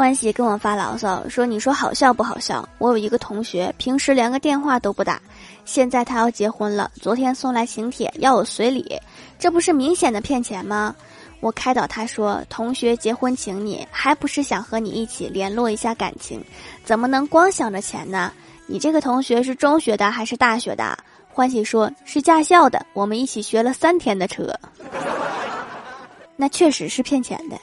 欢喜跟我发牢骚说你说好笑不好笑我有一个同学平时连个电话都不打现在他要结婚了昨天送来请帖要我随礼这不是明显的骗钱吗？我开导他说同学结婚请你还不是想和你一起联络一下感情？怎么能光想着钱呢？你这个同学是中学的还是大学的？欢喜说是驾校的我们一起学了三天的车。那确实是骗钱的。